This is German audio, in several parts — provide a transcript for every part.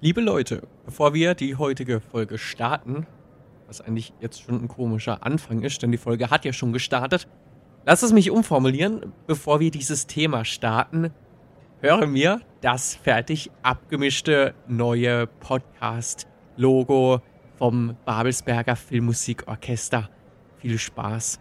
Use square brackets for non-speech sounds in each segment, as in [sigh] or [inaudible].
Liebe Leute, bevor wir die heutige Folge starten, was eigentlich jetzt schon ein komischer Anfang ist, denn die Folge hat ja schon gestartet, lass es mich umformulieren, bevor wir dieses Thema starten, höre mir das fertig abgemischte neue Podcast-Logo vom Babelsberger Filmmusikorchester. Viel Spaß.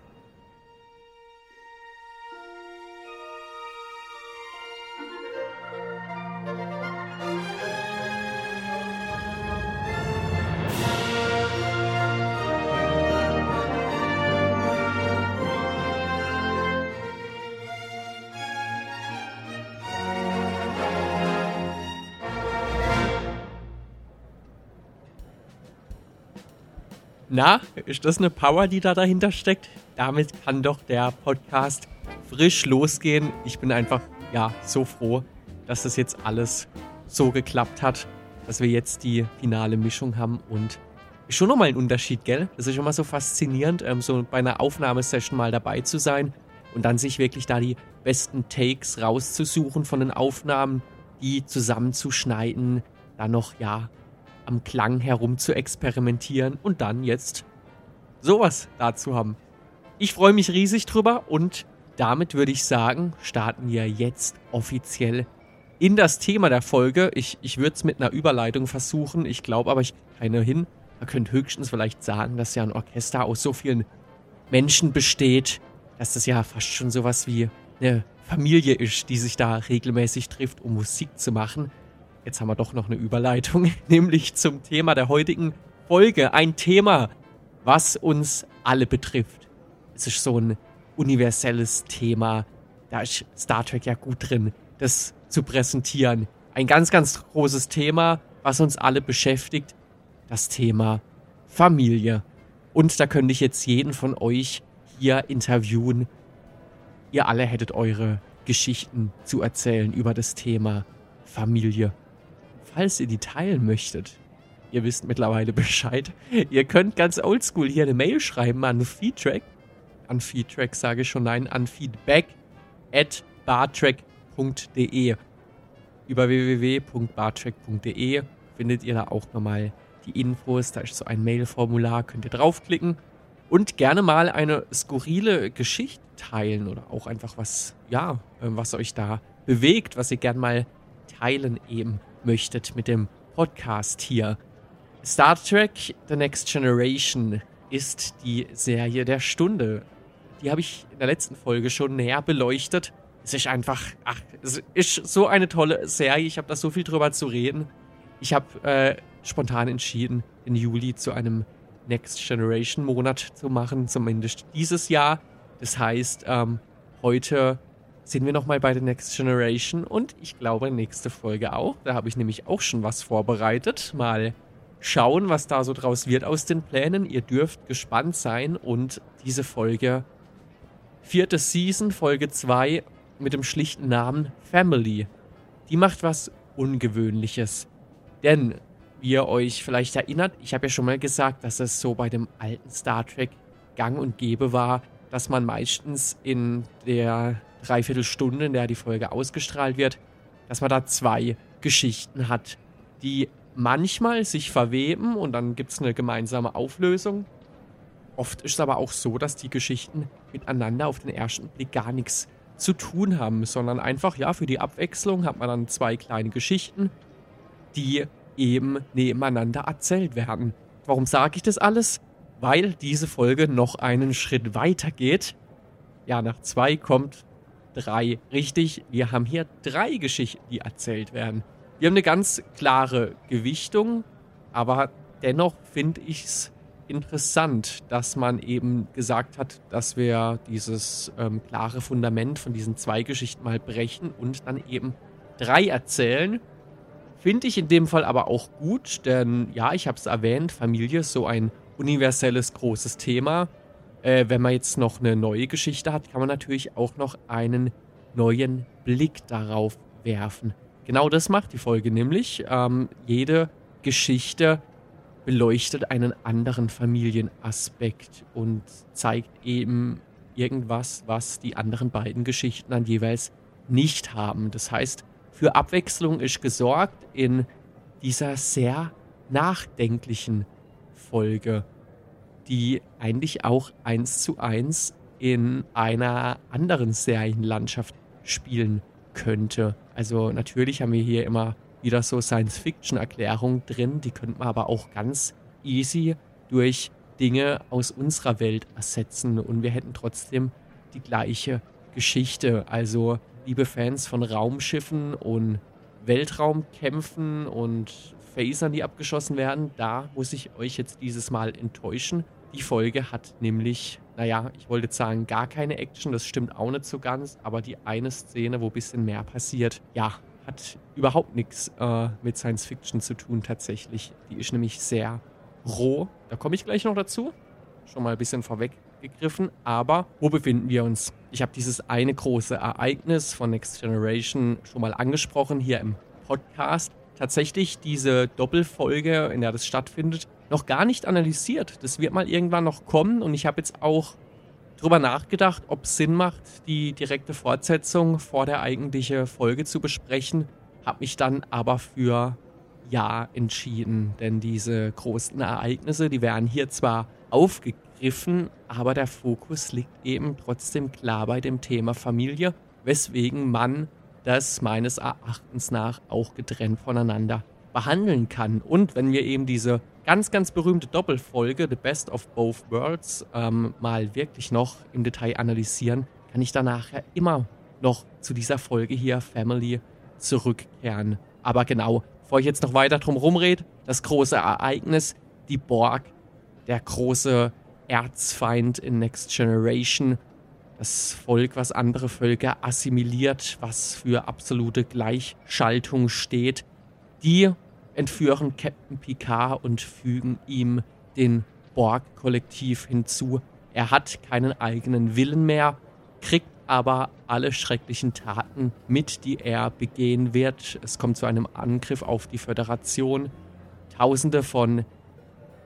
Na, ist das eine Power, die da dahinter steckt? Damit kann doch der Podcast frisch losgehen. Ich bin einfach, ja, so froh, dass das jetzt alles so geklappt hat, dass wir jetzt die finale Mischung haben und ist schon nochmal ein Unterschied, gell? Das ist schon mal so faszinierend, ähm, so bei einer Aufnahmesession mal dabei zu sein und dann sich wirklich da die besten Takes rauszusuchen von den Aufnahmen, die zusammenzuschneiden, dann noch, ja, am Klang herum zu experimentieren und dann jetzt sowas dazu haben. Ich freue mich riesig drüber und damit würde ich sagen, starten wir jetzt offiziell in das Thema der Folge. Ich, ich würde es mit einer Überleitung versuchen, ich glaube aber, ich keine hin. Man könnte höchstens vielleicht sagen, dass ja ein Orchester aus so vielen Menschen besteht, dass das ja fast schon sowas wie eine Familie ist, die sich da regelmäßig trifft, um Musik zu machen. Jetzt haben wir doch noch eine Überleitung, [laughs] nämlich zum Thema der heutigen Folge. Ein Thema, was uns alle betrifft. Es ist so ein universelles Thema. Da ist Star Trek ja gut drin, das zu präsentieren. Ein ganz, ganz großes Thema, was uns alle beschäftigt. Das Thema Familie. Und da könnte ich jetzt jeden von euch hier interviewen. Ihr alle hättet eure Geschichten zu erzählen über das Thema Familie falls ihr die teilen möchtet, ihr wisst mittlerweile Bescheid, ihr könnt ganz oldschool hier eine Mail schreiben an Feedtrack. An Feedtrack sage ich schon nein, an feedback at bartrack.de. Über www.bartrack.de findet ihr da auch nochmal die Infos. Da ist so ein Mail-Formular, könnt ihr draufklicken und gerne mal eine skurrile Geschichte teilen oder auch einfach was, ja, was euch da bewegt, was ihr gerne mal teilen eben möchtet mit dem Podcast hier. Star Trek The Next Generation ist die Serie der Stunde. Die habe ich in der letzten Folge schon näher beleuchtet. Es ist einfach, ach, es ist so eine tolle Serie. Ich habe da so viel drüber zu reden. Ich habe äh, spontan entschieden, den Juli zu einem Next Generation Monat zu machen, zumindest dieses Jahr. Das heißt, ähm, heute sind wir nochmal bei der Next Generation und ich glaube nächste Folge auch. Da habe ich nämlich auch schon was vorbereitet. Mal schauen, was da so draus wird aus den Plänen. Ihr dürft gespannt sein und diese Folge, vierte Season, Folge 2 mit dem schlichten Namen Family, die macht was Ungewöhnliches. Denn, wie ihr euch vielleicht erinnert, ich habe ja schon mal gesagt, dass es so bei dem alten Star Trek gang und gäbe war, dass man meistens in der Dreiviertelstunde, in der die Folge ausgestrahlt wird, dass man da zwei Geschichten hat, die manchmal sich verweben und dann gibt es eine gemeinsame Auflösung. Oft ist es aber auch so, dass die Geschichten miteinander auf den ersten Blick gar nichts zu tun haben, sondern einfach, ja, für die Abwechslung hat man dann zwei kleine Geschichten, die eben nebeneinander erzählt werden. Warum sage ich das alles? Weil diese Folge noch einen Schritt weiter geht. Ja, nach zwei kommt drei. Richtig, wir haben hier drei Geschichten, die erzählt werden. Wir haben eine ganz klare Gewichtung, aber dennoch finde ich es interessant, dass man eben gesagt hat, dass wir dieses ähm, klare Fundament von diesen zwei Geschichten mal brechen und dann eben drei erzählen. Finde ich in dem Fall aber auch gut, denn ja, ich habe es erwähnt, Familie ist so ein universelles großes Thema. Äh, wenn man jetzt noch eine neue Geschichte hat, kann man natürlich auch noch einen neuen Blick darauf werfen. Genau das macht die Folge nämlich. Ähm, jede Geschichte beleuchtet einen anderen Familienaspekt und zeigt eben irgendwas, was die anderen beiden Geschichten dann jeweils nicht haben. Das heißt, für Abwechslung ist gesorgt in dieser sehr nachdenklichen Folge, die eigentlich auch eins zu eins in einer anderen Serienlandschaft spielen könnte. Also natürlich haben wir hier immer wieder so Science-Fiction-Erklärungen drin, die könnte man aber auch ganz easy durch Dinge aus unserer Welt ersetzen und wir hätten trotzdem die gleiche Geschichte. Also liebe Fans von Raumschiffen und Weltraumkämpfen und Phasern, die abgeschossen werden, da muss ich euch jetzt dieses Mal enttäuschen. Die Folge hat nämlich, naja, ich wollte sagen, gar keine Action, das stimmt auch nicht so ganz, aber die eine Szene, wo ein bisschen mehr passiert, ja, hat überhaupt nichts äh, mit Science Fiction zu tun tatsächlich. Die ist nämlich sehr roh. Da komme ich gleich noch dazu. Schon mal ein bisschen vorweggegriffen. Aber wo befinden wir uns? Ich habe dieses eine große Ereignis von Next Generation schon mal angesprochen hier im Podcast. Tatsächlich diese Doppelfolge, in der das stattfindet, noch gar nicht analysiert. Das wird mal irgendwann noch kommen und ich habe jetzt auch drüber nachgedacht, ob es Sinn macht, die direkte Fortsetzung vor der eigentlichen Folge zu besprechen. Habe mich dann aber für Ja entschieden, denn diese großen Ereignisse, die werden hier zwar aufgegriffen, aber der Fokus liegt eben trotzdem klar bei dem Thema Familie, weswegen man das meines Erachtens nach auch getrennt voneinander behandeln kann. Und wenn wir eben diese ganz, ganz berühmte Doppelfolge, The Best of Both Worlds, ähm, mal wirklich noch im Detail analysieren, kann ich danach ja immer noch zu dieser Folge hier Family zurückkehren. Aber genau, bevor ich jetzt noch weiter drum rumrede, das große Ereignis, die Borg, der große Erzfeind in Next Generation, das Volk, was andere Völker assimiliert, was für absolute Gleichschaltung steht, die entführen Captain Picard und fügen ihm den Borg-Kollektiv hinzu. Er hat keinen eigenen Willen mehr, kriegt aber alle schrecklichen Taten mit, die er begehen wird. Es kommt zu einem Angriff auf die Föderation. Tausende von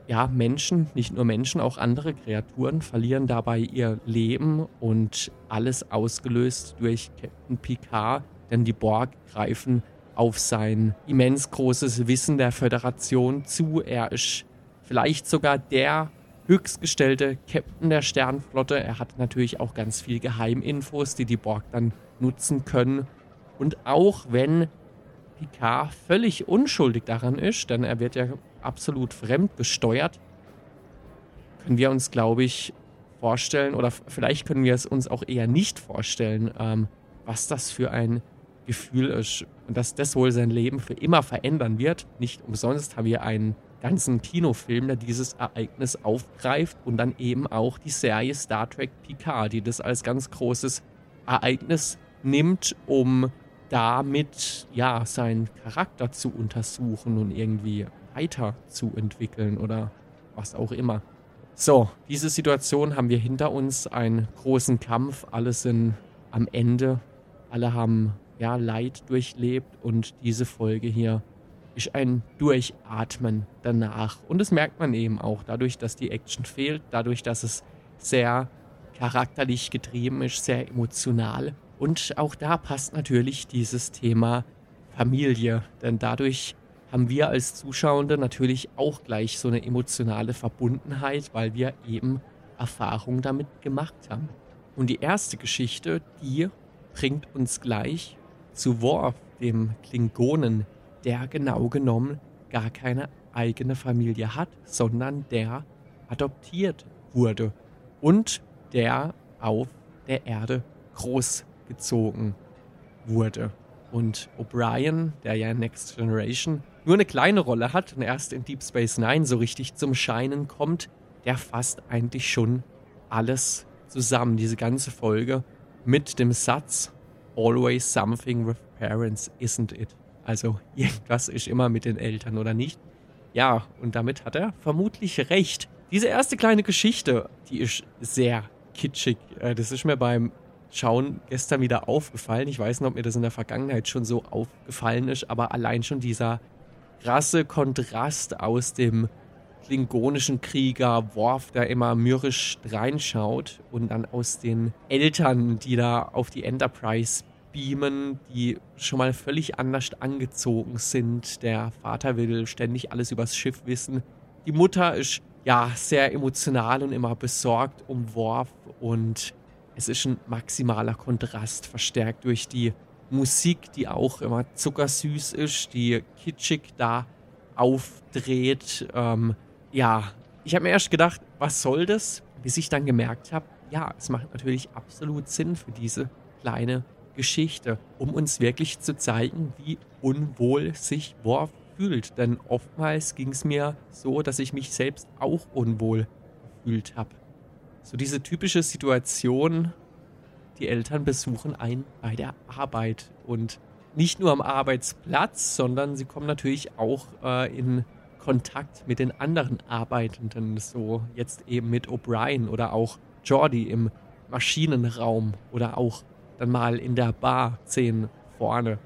ja, Menschen, nicht nur Menschen, auch andere Kreaturen verlieren dabei ihr Leben und alles ausgelöst durch Captain Picard, denn die Borg greifen auf sein immens großes Wissen der Föderation zu. Er ist vielleicht sogar der höchstgestellte Captain der Sternflotte. Er hat natürlich auch ganz viel Geheiminfos, die die Borg dann nutzen können. Und auch wenn Picard völlig unschuldig daran ist, denn er wird ja absolut fremd gesteuert, können wir uns, glaube ich, vorstellen, oder vielleicht können wir es uns auch eher nicht vorstellen, ähm, was das für ein Gefühl ist und dass das wohl sein Leben für immer verändern wird. Nicht umsonst haben wir einen ganzen Kinofilm, der dieses Ereignis aufgreift und dann eben auch die Serie Star Trek Picard, die das als ganz großes Ereignis nimmt, um damit ja seinen Charakter zu untersuchen und irgendwie weiterzuentwickeln oder was auch immer. So, diese Situation haben wir hinter uns, einen großen Kampf, alle sind am Ende, alle haben ja, Leid durchlebt und diese Folge hier ist ein Durchatmen danach. Und das merkt man eben auch dadurch, dass die Action fehlt, dadurch, dass es sehr charakterlich getrieben ist, sehr emotional. Und auch da passt natürlich dieses Thema Familie, denn dadurch haben wir als Zuschauende natürlich auch gleich so eine emotionale Verbundenheit, weil wir eben Erfahrung damit gemacht haben. Und die erste Geschichte, die bringt uns gleich zu Worf, dem Klingonen, der genau genommen gar keine eigene Familie hat, sondern der adoptiert wurde und der auf der Erde großgezogen wurde. Und O'Brien, der ja Next Generation nur eine kleine Rolle hat und erst in Deep Space Nine so richtig zum Scheinen kommt, der fasst eigentlich schon alles zusammen, diese ganze Folge, mit dem Satz, always something with parents, isn't it? Also irgendwas ist immer mit den Eltern, oder nicht? Ja, und damit hat er vermutlich recht. Diese erste kleine Geschichte, die ist sehr kitschig. Äh, das ist mir beim Schauen gestern wieder aufgefallen. Ich weiß nicht, ob mir das in der Vergangenheit schon so aufgefallen ist, aber allein schon dieser krasse Kontrast aus dem klingonischen Krieger Worf, der immer mürrisch reinschaut und dann aus den Eltern, die da auf die Enterprise beamen, die schon mal völlig anders angezogen sind. Der Vater will ständig alles übers Schiff wissen. Die Mutter ist ja sehr emotional und immer besorgt um Worf und es ist ein maximaler Kontrast, verstärkt durch die Musik, die auch immer zuckersüß ist, die kitschig da aufdreht. Ähm, ja, ich habe mir erst gedacht, was soll das? Bis ich dann gemerkt habe, ja, es macht natürlich absolut Sinn für diese kleine Geschichte, um uns wirklich zu zeigen, wie unwohl sich Worf fühlt. Denn oftmals ging es mir so, dass ich mich selbst auch unwohl gefühlt habe. So diese typische Situation, die Eltern besuchen einen bei der Arbeit und nicht nur am Arbeitsplatz, sondern sie kommen natürlich auch äh, in Kontakt mit den anderen Arbeitenden, so jetzt eben mit O'Brien oder auch Jordi im Maschinenraum oder auch dann mal in der Bar sehen vorne.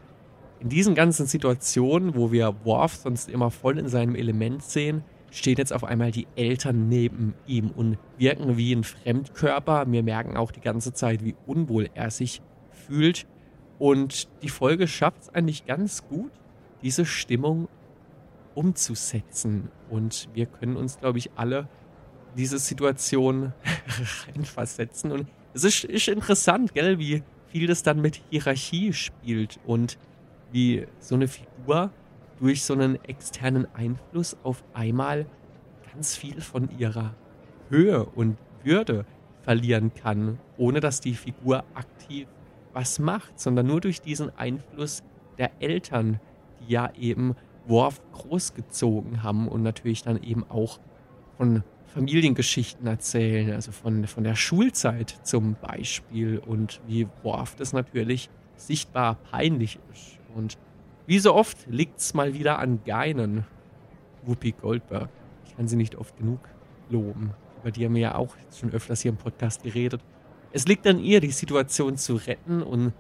In diesen ganzen Situationen, wo wir Worf sonst immer voll in seinem Element sehen, stehen jetzt auf einmal die Eltern neben ihm und wirken wie ein Fremdkörper. Wir merken auch die ganze Zeit, wie unwohl er sich fühlt. Und die Folge schafft es eigentlich ganz gut, diese Stimmung umzusetzen. Und wir können uns, glaube ich, alle diese Situation [laughs] reinversetzen. Und es ist, ist interessant, gell, wie viel das dann mit Hierarchie spielt und wie so eine Figur durch so einen externen Einfluss auf einmal ganz viel von ihrer Höhe und Würde verlieren kann, ohne dass die Figur aktiv was macht, sondern nur durch diesen Einfluss der Eltern, die ja eben Worf großgezogen haben und natürlich dann eben auch von Familiengeschichten erzählen, also von, von der Schulzeit zum Beispiel und wie Worf das natürlich sichtbar peinlich ist. Und wie so oft liegt es mal wieder an Geinen. Whoopi Goldberg. Ich kann sie nicht oft genug loben. Über die haben wir ja auch schon öfters hier im Podcast geredet. Es liegt an ihr, die Situation zu retten und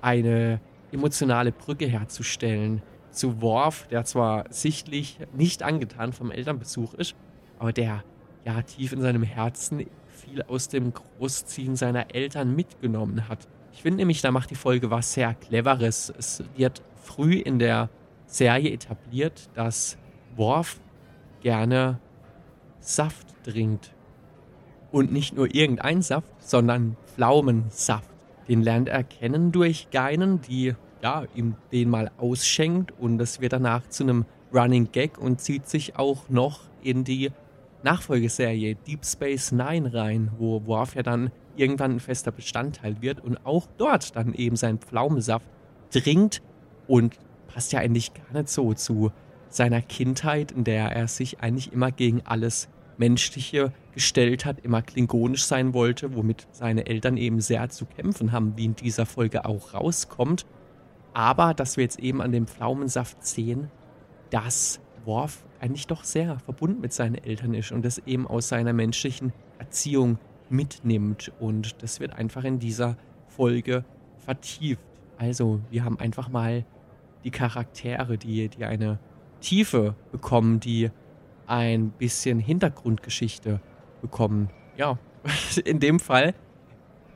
eine emotionale Brücke herzustellen zu Worf, der zwar sichtlich nicht angetan vom Elternbesuch ist, aber der ja tief in seinem Herzen viel aus dem Großziehen seiner Eltern mitgenommen hat. Ich finde nämlich, da macht die Folge was sehr Cleveres. Es wird früh in der Serie etabliert, dass Worf gerne Saft trinkt. Und nicht nur irgendein Saft, sondern Pflaumensaft. Den lernt er kennen durch Geinen, die ja, ihm den mal ausschenkt und das wird danach zu einem Running Gag und zieht sich auch noch in die Nachfolgeserie Deep Space Nine rein, wo Worf ja dann irgendwann ein fester Bestandteil wird und auch dort dann eben sein Pflaumensaft trinkt und passt ja eigentlich gar nicht so zu seiner Kindheit, in der er sich eigentlich immer gegen alles Menschliche gestellt hat, immer klingonisch sein wollte, womit seine Eltern eben sehr zu kämpfen haben, wie in dieser Folge auch rauskommt. Aber dass wir jetzt eben an dem Pflaumensaft sehen, dass Worf eigentlich doch sehr verbunden mit seinen Eltern ist und das eben aus seiner menschlichen Erziehung mitnimmt. Und das wird einfach in dieser Folge vertieft. Also, wir haben einfach mal die Charaktere, die, die eine Tiefe bekommen, die ein bisschen Hintergrundgeschichte bekommen. Ja, [laughs] in dem Fall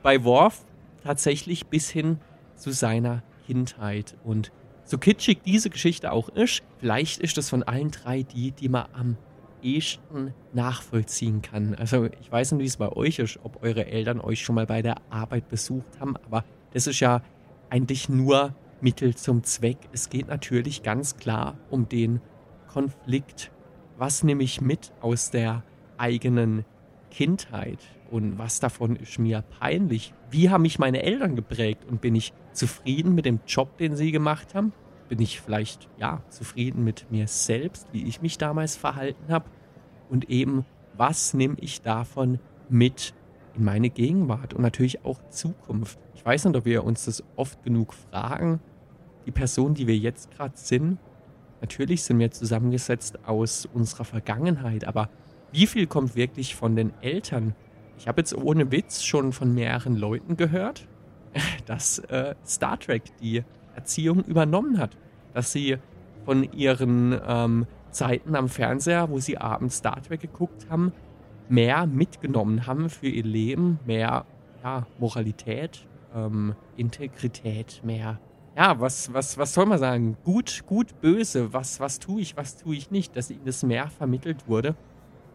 bei Worf tatsächlich bis hin zu seiner Kindheit. Und so kitschig diese Geschichte auch ist, vielleicht ist es von allen drei die, die man am ehesten nachvollziehen kann. Also ich weiß nicht, wie es bei euch ist, ob eure Eltern euch schon mal bei der Arbeit besucht haben, aber das ist ja eigentlich nur Mittel zum Zweck. Es geht natürlich ganz klar um den Konflikt. Was nehme ich mit aus der eigenen Kindheit und was davon ist mir peinlich? Wie haben mich meine Eltern geprägt und bin ich zufrieden mit dem Job, den sie gemacht haben? Bin ich vielleicht, ja, zufrieden mit mir selbst, wie ich mich damals verhalten habe? Und eben, was nehme ich davon mit in meine Gegenwart und natürlich auch Zukunft? Ich weiß nicht, ob wir uns das oft genug fragen. Die Person, die wir jetzt gerade sind, natürlich sind wir zusammengesetzt aus unserer Vergangenheit, aber wie viel kommt wirklich von den Eltern? Ich habe jetzt ohne Witz schon von mehreren Leuten gehört, [laughs] dass äh, Star Trek die Erziehung übernommen hat. Dass sie von ihren ähm, Zeiten am Fernseher, wo sie abends Star Trek geguckt haben, mehr mitgenommen haben für ihr Leben, mehr ja, Moralität, ähm, Integrität, mehr. Ja, was, was, was soll man sagen? Gut, gut, böse. Was, was tue ich, was tue ich nicht? Dass ihnen das mehr vermittelt wurde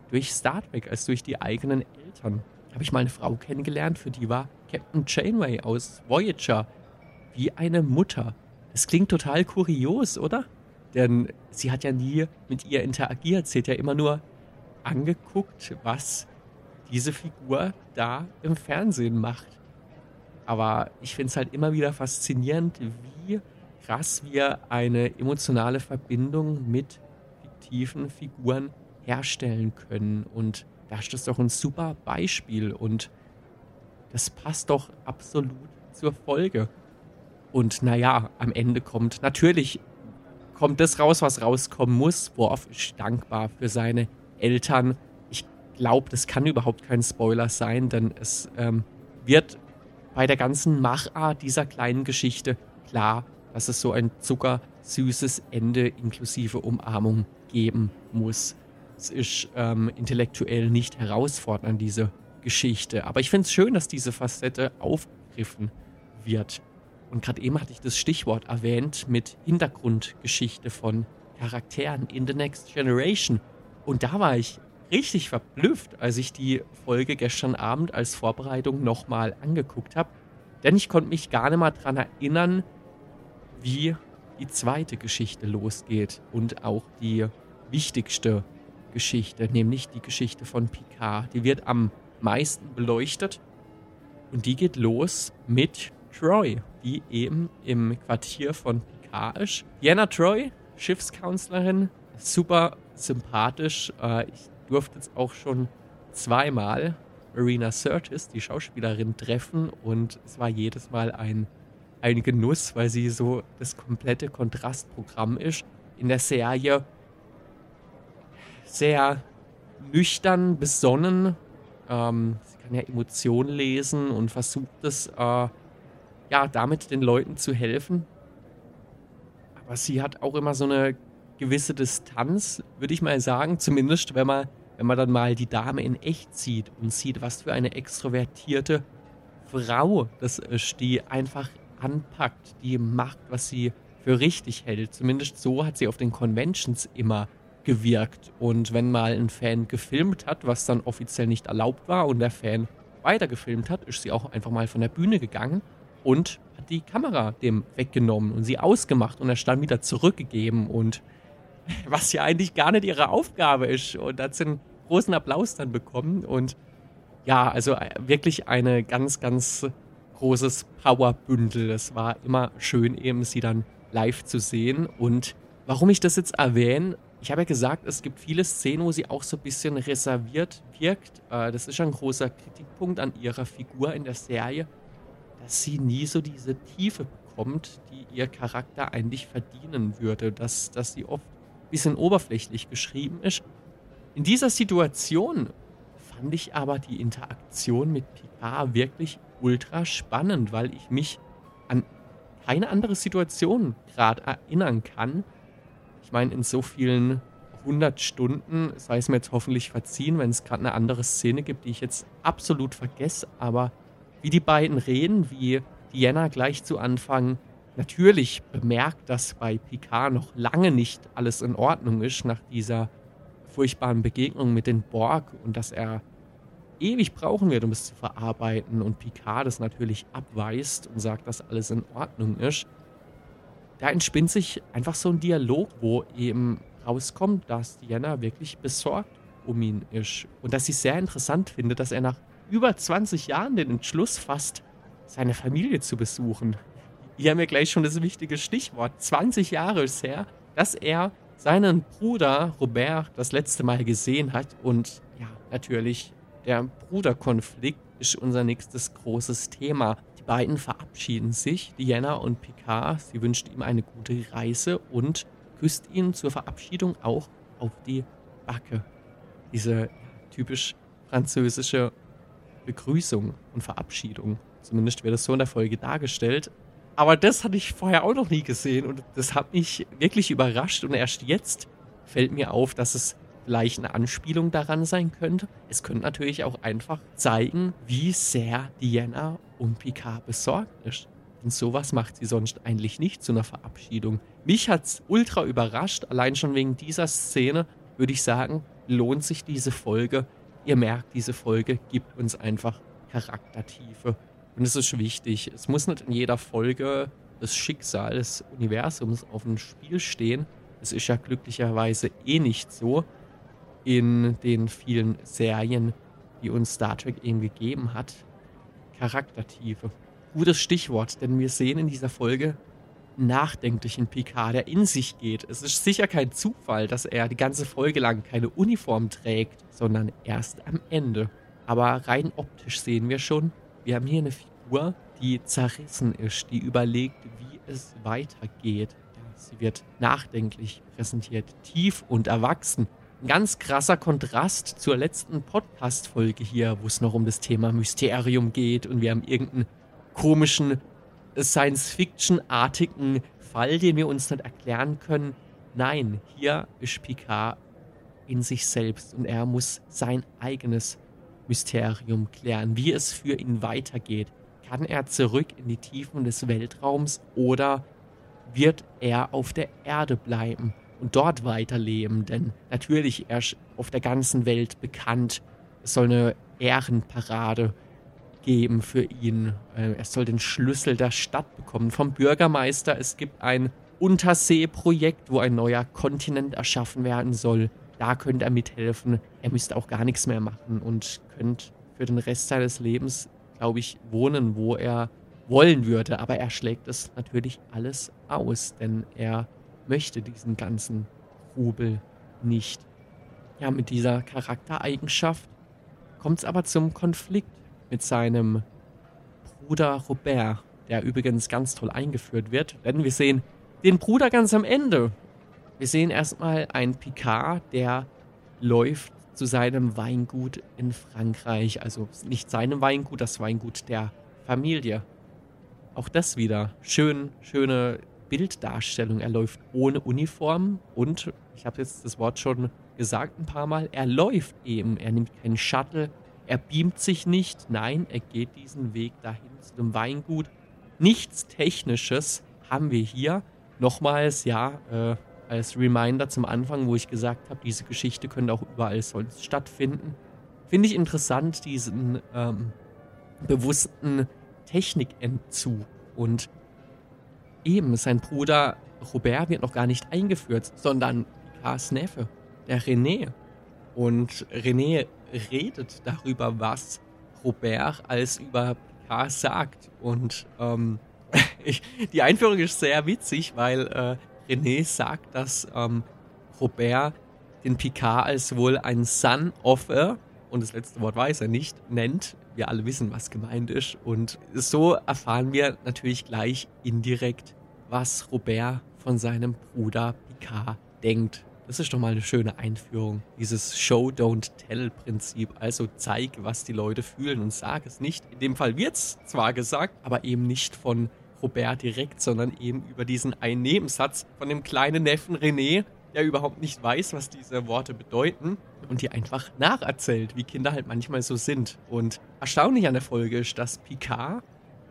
durch Star Trek als durch die eigenen Eltern. Habe ich mal eine Frau kennengelernt, für die war Captain Janeway aus Voyager wie eine Mutter. Das klingt total kurios, oder? Denn sie hat ja nie mit ihr interagiert. Sie hat ja immer nur angeguckt, was diese Figur da im Fernsehen macht. Aber ich finde es halt immer wieder faszinierend, wie krass wir eine emotionale Verbindung mit fiktiven Figuren herstellen können. Und da ist das doch ein super Beispiel und das passt doch absolut zur Folge. Und naja, am Ende kommt natürlich kommt das raus, was rauskommen muss. Worf ist dankbar für seine Eltern. Ich glaube, das kann überhaupt kein Spoiler sein, denn es ähm, wird bei der ganzen Machart dieser kleinen Geschichte klar, dass es so ein zuckersüßes Ende inklusive Umarmung geben muss. Es ist ähm, intellektuell nicht herausfordernd, diese Geschichte. Aber ich finde es schön, dass diese Facette aufgegriffen wird. Und gerade eben hatte ich das Stichwort erwähnt mit Hintergrundgeschichte von Charakteren in The Next Generation. Und da war ich richtig verblüfft, als ich die Folge gestern Abend als Vorbereitung nochmal angeguckt habe. Denn ich konnte mich gar nicht mal daran erinnern, wie die zweite Geschichte losgeht und auch die wichtigste Geschichte, nämlich die Geschichte von Picard. Die wird am meisten beleuchtet und die geht los mit Troy, die eben im Quartier von Picard ist. Diana Troy, Schiffskanzlerin, super sympathisch. Äh, ich durfte jetzt auch schon zweimal Marina Sirtis, die Schauspielerin, treffen und es war jedes Mal ein, ein Genuss, weil sie so das komplette Kontrastprogramm ist. In der Serie sehr nüchtern, besonnen. Ähm, sie kann ja Emotionen lesen und versucht es, äh, ja, damit den Leuten zu helfen. Aber sie hat auch immer so eine gewisse Distanz, würde ich mal sagen. Zumindest, wenn man, wenn man dann mal die Dame in echt sieht und sieht, was für eine extrovertierte Frau das ist, die einfach anpackt, die macht, was sie für richtig hält. Zumindest so hat sie auf den Conventions immer gewirkt. Und wenn mal ein Fan gefilmt hat, was dann offiziell nicht erlaubt war und der Fan weiter gefilmt hat, ist sie auch einfach mal von der Bühne gegangen und hat die Kamera dem weggenommen und sie ausgemacht und er stand wieder zurückgegeben und [laughs] was ja eigentlich gar nicht ihre Aufgabe ist. Und hat sie einen großen Applaus dann bekommen und ja, also äh, wirklich eine ganz, ganz großes Powerbündel. Es war immer schön, eben sie dann live zu sehen. Und warum ich das jetzt erwähne, ich habe ja gesagt, es gibt viele Szenen, wo sie auch so ein bisschen reserviert wirkt. Äh, das ist ein großer Kritikpunkt an ihrer Figur in der Serie, dass sie nie so diese Tiefe bekommt, die ihr Charakter eigentlich verdienen würde. Dass, dass sie oft bisschen oberflächlich geschrieben ist. In dieser Situation fand ich aber die Interaktion mit Picard wirklich ultra spannend, weil ich mich an keine andere Situation gerade erinnern kann, ich meine, in so vielen 100 Stunden, sei es mir jetzt hoffentlich verziehen, wenn es gerade eine andere Szene gibt, die ich jetzt absolut vergesse, aber wie die beiden reden, wie Diana gleich zu Anfang natürlich bemerkt, dass bei Picard noch lange nicht alles in Ordnung ist nach dieser furchtbaren Begegnung mit den Borg und dass er ewig brauchen wird, um es zu verarbeiten und Picard das natürlich abweist und sagt, dass alles in Ordnung ist da entspinnt sich einfach so ein Dialog, wo eben rauskommt, dass Diana wirklich besorgt um ihn ist. Und dass sie sehr interessant findet, dass er nach über 20 Jahren den Entschluss fasst, seine Familie zu besuchen. Hier haben wir gleich schon das wichtige Stichwort. 20 Jahre ist her, dass er seinen Bruder Robert das letzte Mal gesehen hat. Und ja, natürlich, der Bruderkonflikt ist unser nächstes großes Thema beiden verabschieden sich, Diana und Picard. Sie wünscht ihm eine gute Reise und küsst ihn zur Verabschiedung auch auf die Backe. Diese typisch französische Begrüßung und Verabschiedung. Zumindest wird es so in der Folge dargestellt. Aber das hatte ich vorher auch noch nie gesehen und das hat mich wirklich überrascht und erst jetzt fällt mir auf, dass es vielleicht eine Anspielung daran sein könnte. Es könnte natürlich auch einfach zeigen, wie sehr Diana um Picard besorgt ist. Denn sowas macht sie sonst eigentlich nicht zu einer Verabschiedung. Mich hat's ultra überrascht, allein schon wegen dieser Szene würde ich sagen, lohnt sich diese Folge. Ihr merkt, diese Folge gibt uns einfach Charaktertiefe. Und es ist wichtig. Es muss nicht in jeder Folge das Schicksal des Universums auf dem Spiel stehen. Es ist ja glücklicherweise eh nicht so in den vielen Serien, die uns Star Trek eben gegeben hat. Charaktertiefe. Gutes Stichwort, denn wir sehen in dieser Folge nachdenklichen Picard, der in sich geht. Es ist sicher kein Zufall, dass er die ganze Folge lang keine Uniform trägt, sondern erst am Ende. Aber rein optisch sehen wir schon, wir haben hier eine Figur, die zerrissen ist, die überlegt, wie es weitergeht. Sie wird nachdenklich präsentiert, tief und erwachsen. Ein ganz krasser Kontrast zur letzten Podcast-Folge hier, wo es noch um das Thema Mysterium geht und wir haben irgendeinen komischen Science-Fiction-artigen Fall, den wir uns nicht erklären können. Nein, hier ist Picard in sich selbst und er muss sein eigenes Mysterium klären, wie es für ihn weitergeht. Kann er zurück in die Tiefen des Weltraums oder wird er auf der Erde bleiben und dort weiterleben? Denn natürlich, er ist auf der ganzen Welt bekannt. Es soll eine Ehrenparade geben für ihn. Äh, er soll den Schlüssel der Stadt bekommen vom Bürgermeister. Es gibt ein Unterseeprojekt, wo ein neuer Kontinent erschaffen werden soll. Da könnte er mithelfen. Er müsste auch gar nichts mehr machen und könnte für den Rest seines Lebens, glaube ich, wohnen, wo er wollen würde. Aber er schlägt es natürlich alles aus, denn er möchte diesen ganzen Rubel nicht. Ja, mit dieser Charaktereigenschaft kommt es aber zum Konflikt mit seinem Bruder Robert, der übrigens ganz toll eingeführt wird. Denn wir sehen den Bruder ganz am Ende. Wir sehen erstmal einen Picard, der läuft zu seinem Weingut in Frankreich. Also nicht seinem Weingut, das Weingut der Familie. Auch das wieder. Schön, schöne Bilddarstellung. Er läuft ohne Uniform und, ich habe jetzt das Wort schon gesagt ein paar Mal, er läuft eben. Er nimmt keinen Shuttle, er beamt sich nicht, nein, er geht diesen Weg dahin zu dem Weingut. Nichts Technisches haben wir hier. Nochmals, ja, äh, als Reminder zum Anfang, wo ich gesagt habe, diese Geschichte könnte auch überall sonst stattfinden. Finde ich interessant, diesen ähm, bewussten Technikentzug. Und eben, sein Bruder Robert wird noch gar nicht eingeführt, sondern Picards Neffe, der René. Und René redet darüber, was Robert als über Picard sagt. Und ähm, [laughs] ich, die Einführung ist sehr witzig, weil äh, René sagt, dass ähm, Robert den Picard als wohl ein Son of a, und das letzte Wort weiß er nicht, nennt. Wir alle wissen, was gemeint ist. Und so erfahren wir natürlich gleich indirekt, was Robert von seinem Bruder Picard denkt. Das ist doch mal eine schöne Einführung. Dieses Show, Don't Tell-Prinzip. Also zeig, was die Leute fühlen und sag es nicht. In dem Fall wird es zwar gesagt, aber eben nicht von Robert direkt, sondern eben über diesen einen Nebensatz von dem kleinen Neffen René, der überhaupt nicht weiß, was diese Worte bedeuten und die einfach nacherzählt, wie Kinder halt manchmal so sind. Und erstaunlich an der Folge ist, dass Picard,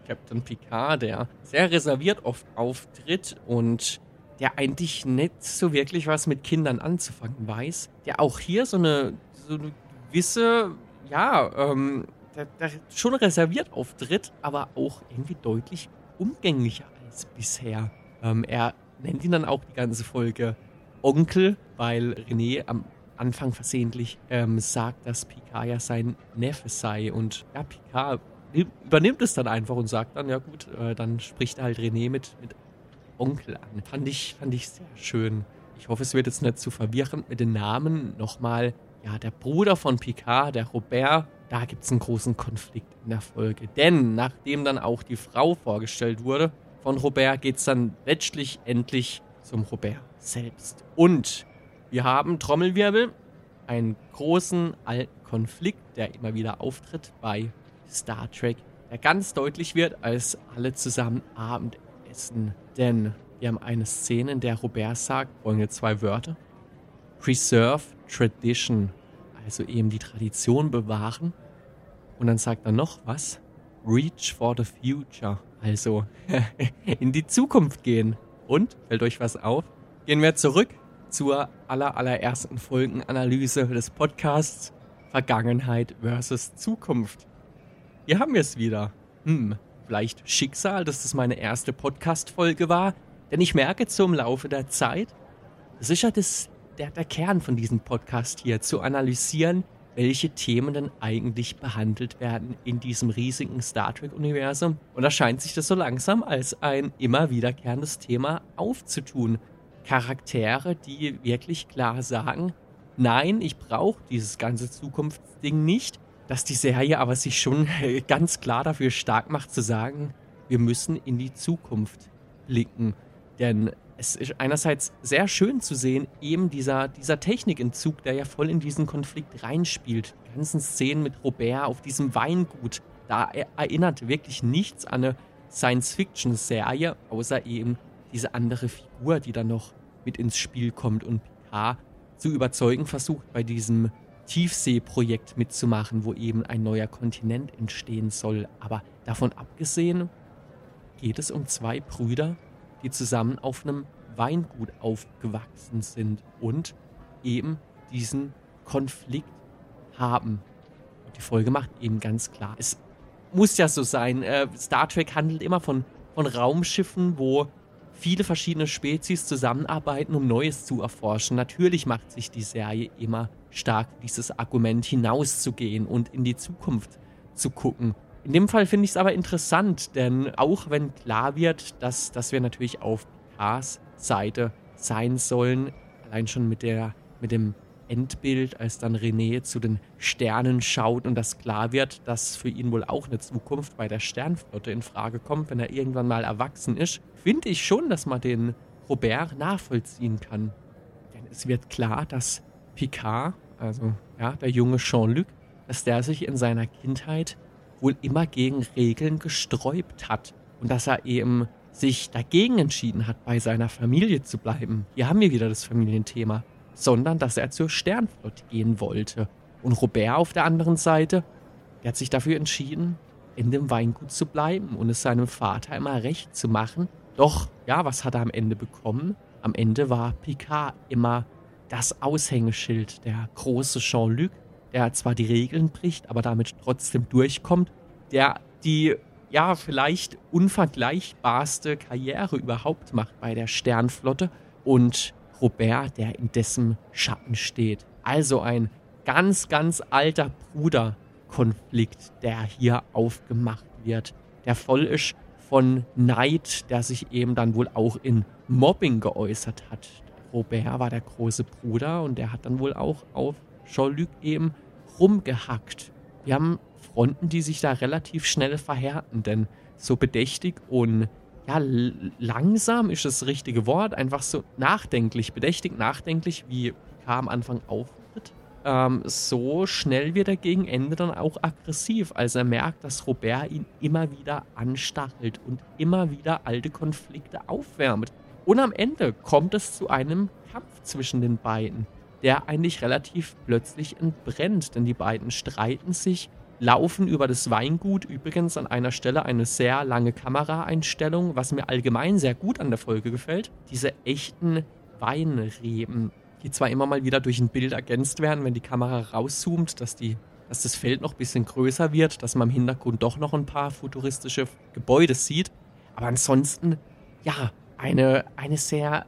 Captain Picard, der sehr reserviert oft auftritt und der eigentlich nicht so wirklich was mit Kindern anzufangen weiß, der auch hier so eine, so eine gewisse, ja, ähm, der, der schon reserviert auftritt, aber auch irgendwie deutlich umgänglicher als bisher. Ähm, er nennt ihn dann auch die ganze Folge Onkel, weil René am Anfang versehentlich ähm, sagt, dass Picard ja sein Neffe sei. Und ja, Picard übernimmt es dann einfach und sagt dann, ja gut, äh, dann spricht er halt René mit, mit Onkel an. Fand ich, fand ich sehr schön. Ich hoffe, es wird jetzt nicht zu verwirrend mit den Namen. Nochmal, ja, der Bruder von Picard, der Robert, da gibt es einen großen Konflikt in der Folge. Denn nachdem dann auch die Frau vorgestellt wurde von Robert, geht es dann letztlich endlich zum Robert selbst. Und wir haben Trommelwirbel, einen großen alten Konflikt, der immer wieder auftritt bei Star Trek, der ganz deutlich wird, als alle zusammen Abendessen denn wir haben eine Szene, in der Robert sagt, folgende zwei Wörter. Preserve Tradition, also eben die Tradition bewahren. Und dann sagt er noch was, Reach for the Future, also [laughs] in die Zukunft gehen. Und, fällt euch was auf? Gehen wir zurück zur aller, allerersten Folgenanalyse des Podcasts Vergangenheit versus Zukunft. Hier haben wir es wieder. Hm, vielleicht Schicksal, dass das meine erste Podcast-Folge war, denn ich merke zum Laufe der Zeit, das ist ja das, der, der Kern von diesem Podcast hier, zu analysieren, welche Themen denn eigentlich behandelt werden in diesem riesigen Star Trek-Universum. Und da scheint sich das so langsam als ein immer wiederkehrendes Thema aufzutun. Charaktere, die wirklich klar sagen, nein, ich brauche dieses ganze Zukunftsding nicht, dass die Serie aber sich schon [laughs] ganz klar dafür stark macht zu sagen, wir müssen in die Zukunft blicken. Denn es ist einerseits sehr schön zu sehen, eben dieser, dieser Technikentzug, der ja voll in diesen Konflikt reinspielt. Die ganzen Szenen mit Robert auf diesem Weingut, da erinnert wirklich nichts an eine Science-Fiction-Serie, außer eben diese andere Figur, die dann noch mit ins Spiel kommt und Picard zu überzeugen versucht, bei diesem Tiefseeprojekt mitzumachen, wo eben ein neuer Kontinent entstehen soll. Aber davon abgesehen geht es um zwei Brüder, die zusammen auf einem Weingut aufgewachsen sind und eben diesen Konflikt haben. Und die Folge macht eben ganz klar, es muss ja so sein. Äh, Star Trek handelt immer von, von Raumschiffen, wo viele verschiedene Spezies zusammenarbeiten, um Neues zu erforschen. Natürlich macht sich die Serie immer stark dieses Argument hinauszugehen und in die Zukunft zu gucken. In dem Fall finde ich es aber interessant, denn auch wenn klar wird, dass, dass wir natürlich auf Picards Seite sein sollen, allein schon mit, der, mit dem Endbild, als dann René zu den Sternen schaut und das klar wird, dass für ihn wohl auch eine Zukunft bei der Sternflotte in Frage kommt, wenn er irgendwann mal erwachsen ist, finde ich schon, dass man den Robert nachvollziehen kann. Denn es wird klar, dass Picard, also ja, der junge Jean-Luc, dass der sich in seiner Kindheit wohl immer gegen Regeln gesträubt hat und dass er eben sich dagegen entschieden hat, bei seiner Familie zu bleiben. Hier haben wir wieder das Familienthema sondern dass er zur Sternflotte gehen wollte. Und Robert auf der anderen Seite, der hat sich dafür entschieden, in dem Weingut zu bleiben und es seinem Vater immer recht zu machen. Doch, ja, was hat er am Ende bekommen? Am Ende war Picard immer das Aushängeschild, der große Jean-Luc, der zwar die Regeln bricht, aber damit trotzdem durchkommt, der die ja vielleicht unvergleichbarste Karriere überhaupt macht bei der Sternflotte und Robert, der in dessen Schatten steht. Also ein ganz, ganz alter Bruderkonflikt, der hier aufgemacht wird, der voll ist von Neid, der sich eben dann wohl auch in Mobbing geäußert hat. Robert war der große Bruder und der hat dann wohl auch auf Jean-Luc eben rumgehackt. Wir haben Fronten, die sich da relativ schnell verhärten, denn so bedächtig und ja, langsam ist das richtige Wort, einfach so nachdenklich, bedächtig nachdenklich, wie K am Anfang auftritt. Ähm, so schnell wird er gegen Ende dann auch aggressiv, als er merkt, dass Robert ihn immer wieder anstachelt und immer wieder alte Konflikte aufwärmt. Und am Ende kommt es zu einem Kampf zwischen den beiden, der eigentlich relativ plötzlich entbrennt, denn die beiden streiten sich laufen über das Weingut. Übrigens an einer Stelle eine sehr lange Kameraeinstellung, was mir allgemein sehr gut an der Folge gefällt. Diese echten Weinreben, die zwar immer mal wieder durch ein Bild ergänzt werden, wenn die Kamera rauszoomt, dass, die, dass das Feld noch ein bisschen größer wird, dass man im Hintergrund doch noch ein paar futuristische Gebäude sieht. Aber ansonsten, ja, eine, eine sehr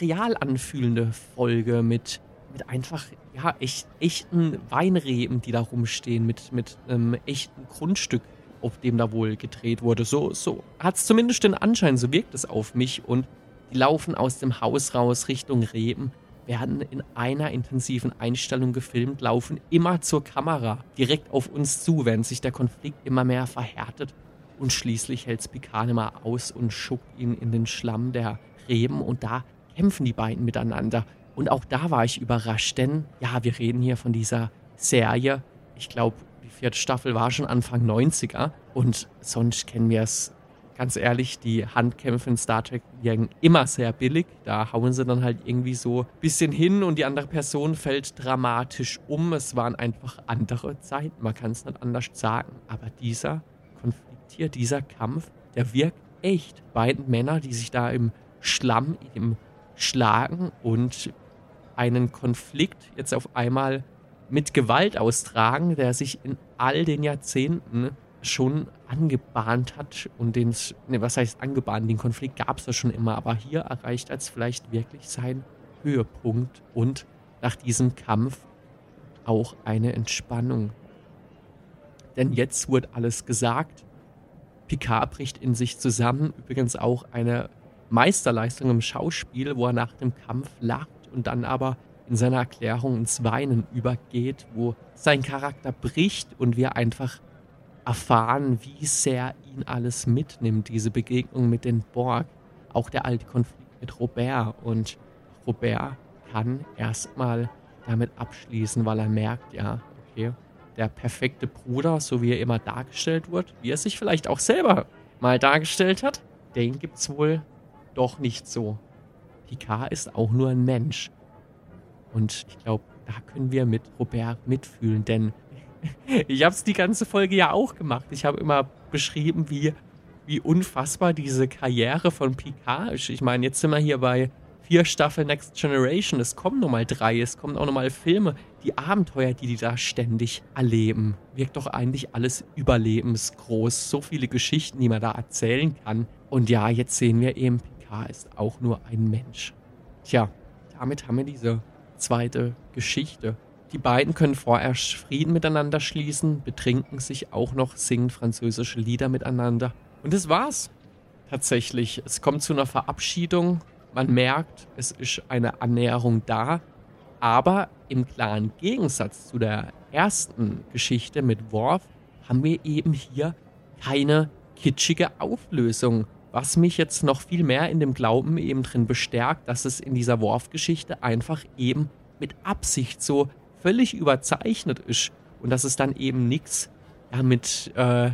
real anfühlende Folge mit mit einfach, ja, echt, echten Weinreben, die da rumstehen, mit, mit einem echten Grundstück, auf dem da wohl gedreht wurde. So, so hat es zumindest den Anschein, so wirkt es auf mich. Und die laufen aus dem Haus raus Richtung Reben, werden in einer intensiven Einstellung gefilmt, laufen immer zur Kamera, direkt auf uns zu, während sich der Konflikt immer mehr verhärtet. Und schließlich hält Picard immer aus und schuckt ihn in den Schlamm der Reben und da kämpfen die beiden miteinander. Und auch da war ich überrascht, denn ja, wir reden hier von dieser Serie. Ich glaube, die vierte Staffel war schon Anfang 90er und sonst kennen wir es ganz ehrlich, die Handkämpfe in Star Trek wirken immer sehr billig. Da hauen sie dann halt irgendwie so ein bisschen hin und die andere Person fällt dramatisch um. Es waren einfach andere Zeiten, man kann es nicht anders sagen. Aber dieser Konflikt hier, dieser Kampf, der wirkt echt. Beiden Männer, die sich da im Schlamm, im Schlagen und einen Konflikt jetzt auf einmal mit Gewalt austragen, der sich in all den Jahrzehnten schon angebahnt hat und den, ne, was heißt angebahnt, den Konflikt gab es ja schon immer, aber hier erreicht als vielleicht wirklich seinen Höhepunkt und nach diesem Kampf auch eine Entspannung. Denn jetzt wurde alles gesagt. Picard bricht in sich zusammen. Übrigens auch eine Meisterleistung im Schauspiel, wo er nach dem Kampf lacht und dann aber in seiner Erklärung ins Weinen übergeht, wo sein Charakter bricht und wir einfach erfahren, wie sehr ihn alles mitnimmt, diese Begegnung mit den Borg, auch der alte Konflikt mit Robert. Und Robert kann erstmal damit abschließen, weil er merkt, ja, okay, der perfekte Bruder, so wie er immer dargestellt wird, wie er sich vielleicht auch selber mal dargestellt hat, den gibt es wohl doch nicht so. Picard ist auch nur ein Mensch. Und ich glaube, da können wir mit Robert mitfühlen, denn [laughs] ich habe es die ganze Folge ja auch gemacht. Ich habe immer beschrieben, wie, wie unfassbar diese Karriere von Picard ist. Ich meine, jetzt sind wir hier bei vier Staffeln Next Generation. Es kommen nochmal drei, es kommen auch nochmal Filme. Die Abenteuer, die die da ständig erleben, wirkt doch eigentlich alles überlebensgroß. So viele Geschichten, die man da erzählen kann. Und ja, jetzt sehen wir eben, Ist auch nur ein Mensch. Tja, damit haben wir diese zweite Geschichte die beiden können vorerst Frieden miteinander schließen, betrinken sich auch noch, singen französische Lieder miteinander. Und das war's. Tatsächlich. Es kommt zu einer Verabschiedung. Man merkt, es ist eine Annäherung da. Aber im klaren Gegensatz zu der ersten Geschichte mit Worf haben wir eben hier keine kitschige Auflösung. Was mich jetzt noch viel mehr in dem Glauben eben drin bestärkt, dass es in dieser Worf-Geschichte einfach eben mit Absicht so völlig überzeichnet ist und dass es dann eben nichts ja, mit, äh,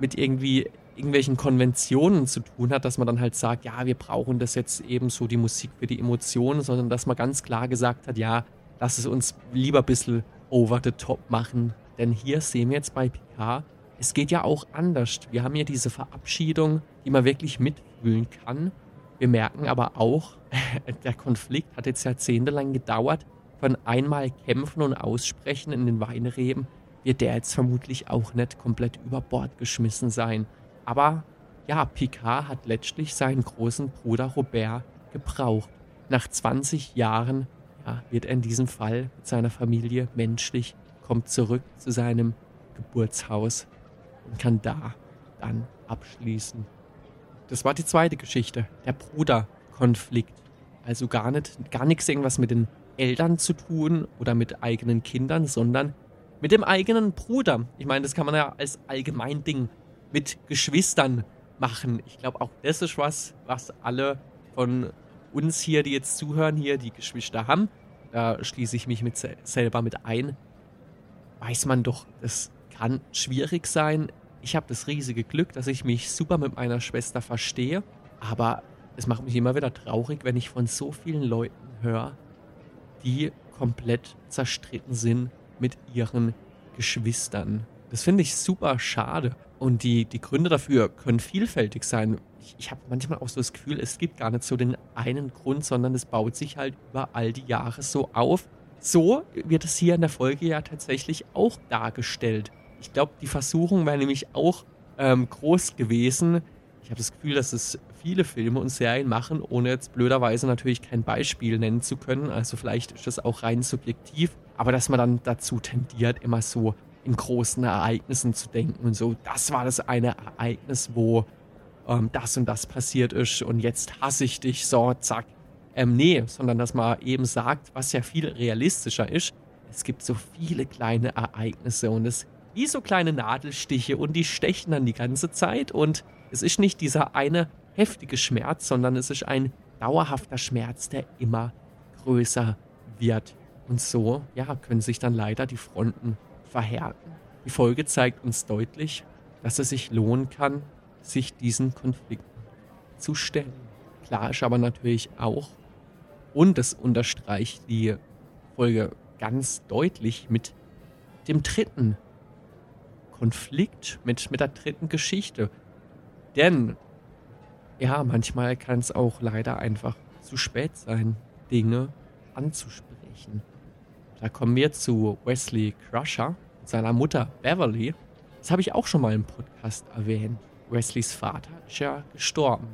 mit irgendwie irgendwelchen Konventionen zu tun hat, dass man dann halt sagt, ja, wir brauchen das jetzt eben so die Musik für die Emotionen, sondern dass man ganz klar gesagt hat, ja, lass es uns lieber ein bisschen over the top machen. Denn hier sehen wir jetzt bei Picard, es geht ja auch anders. Wir haben hier diese Verabschiedung, die man wirklich mitfühlen kann. Wir merken aber auch, [laughs] der Konflikt hat jetzt jahrzehntelang gedauert von einmal kämpfen und aussprechen in den Weinreben wird der jetzt vermutlich auch nicht komplett über Bord geschmissen sein. Aber ja, Picard hat letztlich seinen großen Bruder Robert gebraucht. Nach 20 Jahren ja, wird er in diesem Fall mit seiner Familie menschlich, kommt zurück zu seinem Geburtshaus und kann da dann abschließen. Das war die zweite Geschichte, der Bruderkonflikt. Also gar nicht, gar nichts irgendwas mit den Eltern zu tun oder mit eigenen Kindern, sondern mit dem eigenen Bruder. Ich meine, das kann man ja als Allgemeinding mit Geschwistern machen. Ich glaube, auch das ist was, was alle von uns hier, die jetzt zuhören, hier die Geschwister haben. Da schließe ich mich mit selber mit ein. Weiß man doch, das kann schwierig sein. Ich habe das riesige Glück, dass ich mich super mit meiner Schwester verstehe. Aber es macht mich immer wieder traurig, wenn ich von so vielen Leuten höre, die komplett zerstritten sind mit ihren Geschwistern. Das finde ich super schade. Und die, die Gründe dafür können vielfältig sein. Ich, ich habe manchmal auch so das Gefühl, es gibt gar nicht so den einen Grund, sondern es baut sich halt über all die Jahre so auf. So wird es hier in der Folge ja tatsächlich auch dargestellt. Ich glaube, die Versuchung wäre nämlich auch ähm, groß gewesen. Ich habe das Gefühl, dass es viele Filme und Serien machen, ohne jetzt blöderweise natürlich kein Beispiel nennen zu können. Also vielleicht ist das auch rein subjektiv, aber dass man dann dazu tendiert, immer so in großen Ereignissen zu denken und so, das war das eine Ereignis, wo ähm, das und das passiert ist und jetzt hasse ich dich, so, zack. Ähm, nee, sondern dass man eben sagt, was ja viel realistischer ist, es gibt so viele kleine Ereignisse und es wie so kleine Nadelstiche und die stechen dann die ganze Zeit und es ist nicht dieser eine heftige Schmerz, sondern es ist ein dauerhafter Schmerz, der immer größer wird. Und so, ja, können sich dann leider die Fronten verhärten. Die Folge zeigt uns deutlich, dass es sich lohnen kann, sich diesen Konflikten zu stellen. Klar ist aber natürlich auch, und das unterstreicht die Folge ganz deutlich mit dem dritten Konflikt, mit, mit der dritten Geschichte. Denn, ja, manchmal kann es auch leider einfach zu spät sein, Dinge anzusprechen. Da kommen wir zu Wesley Crusher und seiner Mutter Beverly. Das habe ich auch schon mal im Podcast erwähnt. Wesleys Vater ist ja gestorben,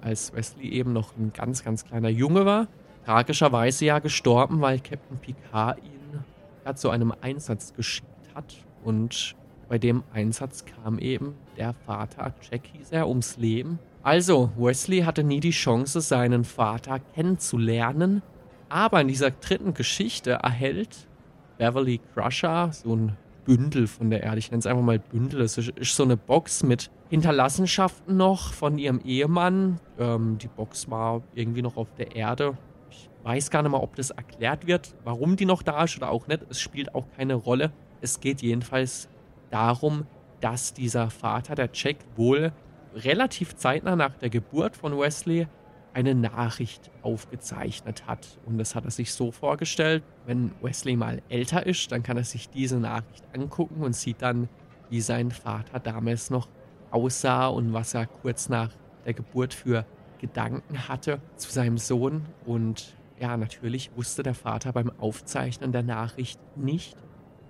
als Wesley eben noch ein ganz, ganz kleiner Junge war. Tragischerweise ja gestorben, weil Captain Picard ihn ja, zu einem Einsatz geschickt hat. Und bei dem Einsatz kam eben der Vater, Jack hieß er, ums Leben. Also, Wesley hatte nie die Chance, seinen Vater kennenzulernen. Aber in dieser dritten Geschichte erhält Beverly Crusher so ein Bündel von der Erde. Ich nenne es einfach mal Bündel. Es ist so eine Box mit Hinterlassenschaften noch von ihrem Ehemann. Ähm, die Box war irgendwie noch auf der Erde. Ich weiß gar nicht mal, ob das erklärt wird, warum die noch da ist oder auch nicht. Es spielt auch keine Rolle. Es geht jedenfalls darum, dass dieser Vater, der Jack, wohl relativ zeitnah nach der Geburt von Wesley eine Nachricht aufgezeichnet hat. Und das hat er sich so vorgestellt, wenn Wesley mal älter ist, dann kann er sich diese Nachricht angucken und sieht dann, wie sein Vater damals noch aussah und was er kurz nach der Geburt für Gedanken hatte zu seinem Sohn. Und ja, natürlich wusste der Vater beim Aufzeichnen der Nachricht nicht,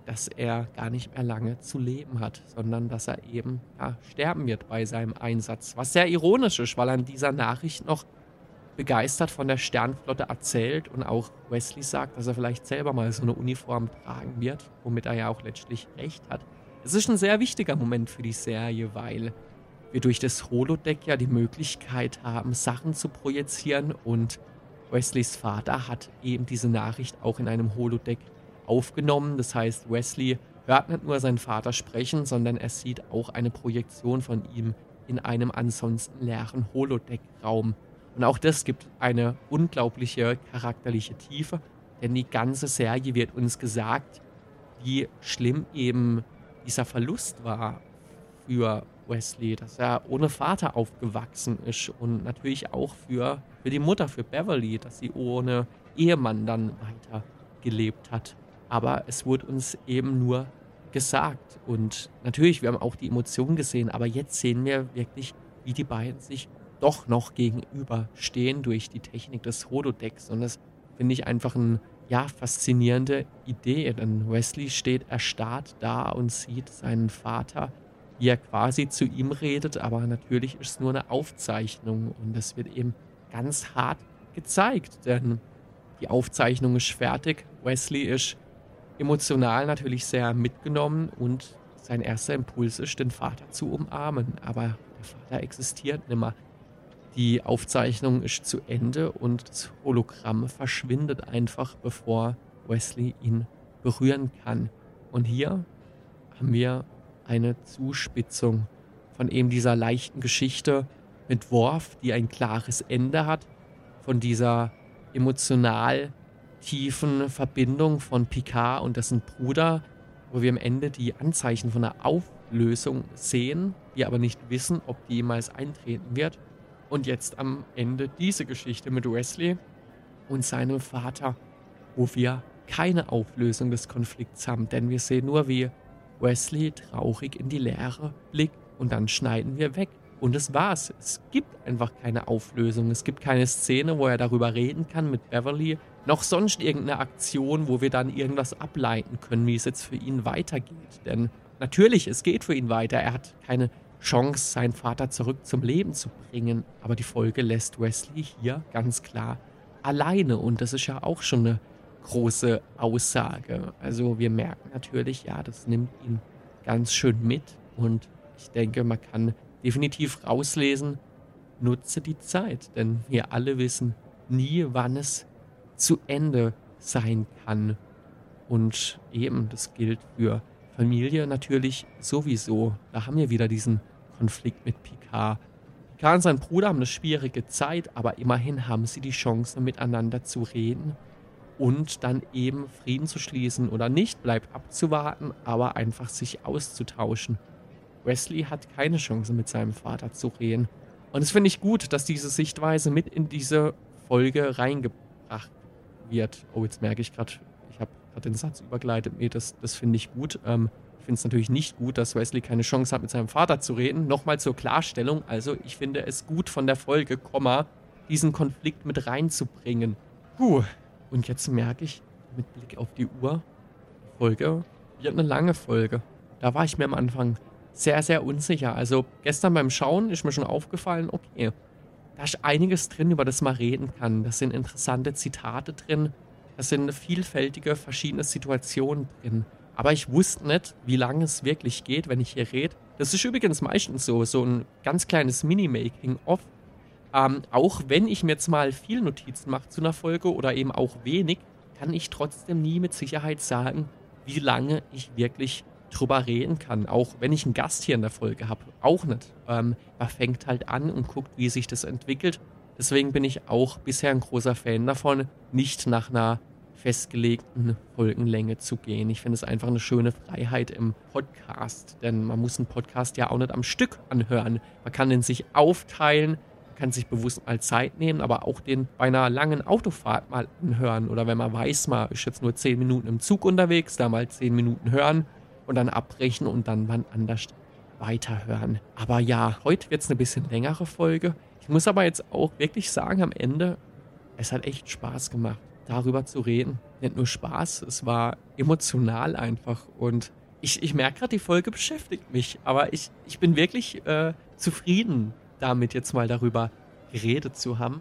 dass er gar nicht mehr lange zu leben hat, sondern dass er eben ja, sterben wird bei seinem Einsatz. Was sehr ironisch ist, weil an dieser Nachricht noch begeistert von der Sternflotte erzählt und auch Wesley sagt, dass er vielleicht selber mal so eine Uniform tragen wird, womit er ja auch letztlich recht hat. Es ist ein sehr wichtiger Moment für die Serie, weil wir durch das Holodeck ja die Möglichkeit haben, Sachen zu projizieren und Wesleys Vater hat eben diese Nachricht auch in einem Holodeck aufgenommen. Das heißt, Wesley hört nicht nur seinen Vater sprechen, sondern er sieht auch eine Projektion von ihm in einem ansonsten leeren Holodeck-Raum. Und auch das gibt eine unglaubliche charakterliche Tiefe, denn die ganze Serie wird uns gesagt, wie schlimm eben dieser Verlust war für Wesley, dass er ohne Vater aufgewachsen ist und natürlich auch für, für die Mutter, für Beverly, dass sie ohne Ehemann dann weiter gelebt hat. Aber es wurde uns eben nur gesagt und natürlich, wir haben auch die Emotionen gesehen, aber jetzt sehen wir wirklich, wie die beiden sich doch noch gegenüberstehen durch die Technik des Holodecks. Und das finde ich einfach eine ja, faszinierende Idee. Denn Wesley steht erstarrt da und sieht seinen Vater, wie er quasi zu ihm redet. Aber natürlich ist es nur eine Aufzeichnung und das wird eben ganz hart gezeigt. Denn die Aufzeichnung ist fertig. Wesley ist emotional natürlich sehr mitgenommen und sein erster Impuls ist, den Vater zu umarmen. Aber der Vater existiert nicht mehr. Die Aufzeichnung ist zu Ende und das Hologramm verschwindet einfach, bevor Wesley ihn berühren kann. Und hier haben wir eine Zuspitzung von eben dieser leichten Geschichte mit Worf, die ein klares Ende hat, von dieser emotional tiefen Verbindung von Picard und dessen Bruder, wo wir am Ende die Anzeichen von einer Auflösung sehen, wir aber nicht wissen, ob die jemals eintreten wird. Und jetzt am Ende diese Geschichte mit Wesley und seinem Vater, wo wir keine Auflösung des Konflikts haben, denn wir sehen nur, wie Wesley traurig in die Leere blickt und dann schneiden wir weg. Und das war's. Es gibt einfach keine Auflösung. Es gibt keine Szene, wo er darüber reden kann mit Beverly. Noch sonst irgendeine Aktion, wo wir dann irgendwas ableiten können, wie es jetzt für ihn weitergeht. Denn natürlich, es geht für ihn weiter. Er hat keine Chance, seinen Vater zurück zum Leben zu bringen. Aber die Folge lässt Wesley hier ganz klar alleine. Und das ist ja auch schon eine große Aussage. Also wir merken natürlich, ja, das nimmt ihn ganz schön mit. Und ich denke, man kann definitiv rauslesen, nutze die Zeit. Denn wir alle wissen nie, wann es zu Ende sein kann. Und eben, das gilt für Familie natürlich sowieso. Da haben wir wieder diesen Konflikt mit Picard. Picard und sein Bruder haben eine schwierige Zeit, aber immerhin haben sie die Chance, miteinander zu reden und dann eben Frieden zu schließen oder nicht, bleibt abzuwarten, aber einfach sich auszutauschen. Wesley hat keine Chance mit seinem Vater zu reden. Und es finde ich gut, dass diese Sichtweise mit in diese Folge reingebracht wird. Oh, jetzt merke ich gerade, ich habe gerade den Satz übergleitet. Nee, das, das finde ich gut. Ähm, ich finde es natürlich nicht gut, dass Wesley keine Chance hat, mit seinem Vater zu reden. Nochmal zur Klarstellung. Also, ich finde es gut von der Folge, Komma, diesen Konflikt mit reinzubringen. Puh. Und jetzt merke ich, mit Blick auf die Uhr, die Folge wird eine lange Folge. Da war ich mir am Anfang sehr, sehr unsicher. Also gestern beim Schauen ist mir schon aufgefallen, okay, da ist einiges drin, über das man reden kann. Da sind interessante Zitate drin. Da sind vielfältige, verschiedene Situationen drin. Aber ich wusste nicht, wie lange es wirklich geht, wenn ich hier rede. Das ist übrigens meistens so, so ein ganz kleines Mini-Making-of. Ähm, auch wenn ich mir jetzt mal viel Notizen mache zu einer Folge oder eben auch wenig, kann ich trotzdem nie mit Sicherheit sagen, wie lange ich wirklich drüber reden kann. Auch wenn ich einen Gast hier in der Folge habe, auch nicht. Ähm, man fängt halt an und guckt, wie sich das entwickelt. Deswegen bin ich auch bisher ein großer Fan davon, nicht nach einer festgelegten Folgenlänge zu gehen. Ich finde es einfach eine schöne Freiheit im Podcast, denn man muss einen Podcast ja auch nicht am Stück anhören. Man kann den sich aufteilen, man kann sich bewusst mal Zeit nehmen, aber auch den bei einer langen Autofahrt mal anhören oder wenn man weiß, man ist jetzt nur zehn Minuten im Zug unterwegs, da mal zehn Minuten hören und dann abbrechen und dann wann anders weiterhören. Aber ja, heute wird es eine bisschen längere Folge. Ich muss aber jetzt auch wirklich sagen, am Ende, es hat echt Spaß gemacht, darüber zu reden. Nicht nur Spaß, es war emotional einfach. Und ich, ich merke gerade, die Folge beschäftigt mich. Aber ich, ich bin wirklich äh, zufrieden damit, jetzt mal darüber geredet zu haben.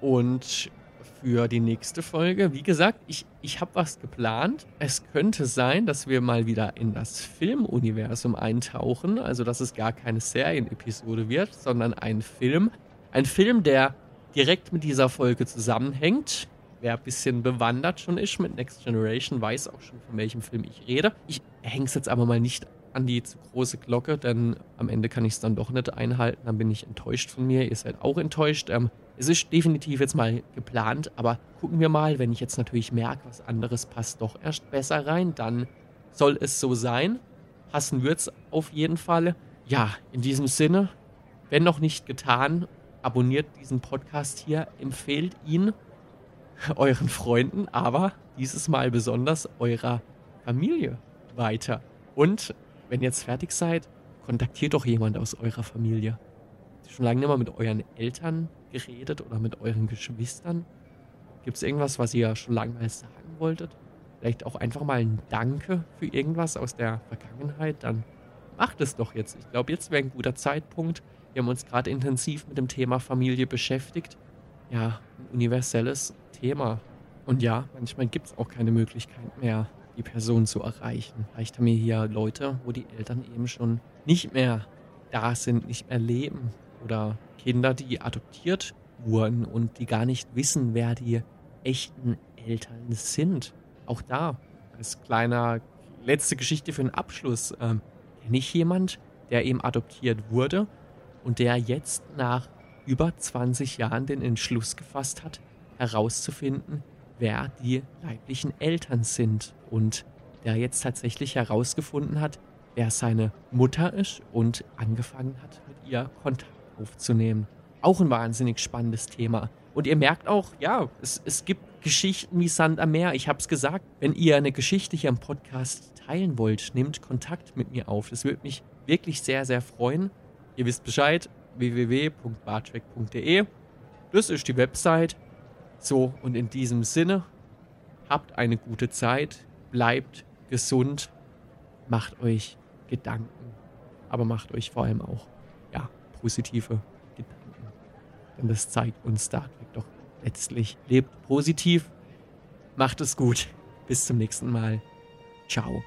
Und für die nächste Folge. Wie gesagt, ich, ich habe was geplant. Es könnte sein, dass wir mal wieder in das Filmuniversum eintauchen. Also, dass es gar keine Serienepisode wird, sondern ein Film. Ein Film, der direkt mit dieser Folge zusammenhängt. Wer ein bisschen bewandert schon ist mit Next Generation, weiß auch schon, von welchem Film ich rede. Ich hänge es jetzt aber mal nicht an die zu große Glocke, denn am Ende kann ich es dann doch nicht einhalten. Dann bin ich enttäuscht von mir. Ihr seid auch enttäuscht. Ähm, es ist definitiv jetzt mal geplant, aber gucken wir mal, wenn ich jetzt natürlich merke, was anderes passt doch erst besser rein, dann soll es so sein. Passen wird es auf jeden Fall. Ja, in diesem Sinne, wenn noch nicht getan, abonniert diesen Podcast hier, empfehlt ihn [laughs] euren Freunden, aber dieses Mal besonders eurer Familie weiter. Und wenn ihr jetzt fertig seid, kontaktiert doch jemand aus eurer Familie. Schon lange nicht mehr mit euren Eltern geredet oder mit euren Geschwistern? Gibt es irgendwas, was ihr schon lange mal sagen wolltet? Vielleicht auch einfach mal ein Danke für irgendwas aus der Vergangenheit? Dann macht es doch jetzt. Ich glaube, jetzt wäre ein guter Zeitpunkt. Wir haben uns gerade intensiv mit dem Thema Familie beschäftigt. Ja, ein universelles Thema. Und ja, manchmal gibt es auch keine Möglichkeit mehr, die Person zu erreichen. Vielleicht haben wir hier Leute, wo die Eltern eben schon nicht mehr da sind, nicht mehr leben oder Kinder, die adoptiert wurden und die gar nicht wissen, wer die echten Eltern sind. Auch da, als kleiner letzte Geschichte für den Abschluss, ähm, ich jemand, der eben adoptiert wurde und der jetzt nach über 20 Jahren den Entschluss gefasst hat, herauszufinden, wer die leiblichen Eltern sind und der jetzt tatsächlich herausgefunden hat, wer seine Mutter ist und angefangen hat, mit ihr Kontakt aufzunehmen. Auch ein wahnsinnig spannendes Thema. Und ihr merkt auch, ja, es, es gibt Geschichten wie Sand am Meer. Ich habe es gesagt, wenn ihr eine Geschichte hier im Podcast teilen wollt, nehmt Kontakt mit mir auf. Das würde mich wirklich sehr, sehr freuen. Ihr wisst Bescheid, www.bartrack.de. Das ist die Website. So, und in diesem Sinne, habt eine gute Zeit, bleibt gesund, macht euch Gedanken, aber macht euch vor allem auch positive Gedanken. Denn das zeigt uns Star Trek doch letztlich. Lebt positiv, macht es gut. Bis zum nächsten Mal. Ciao.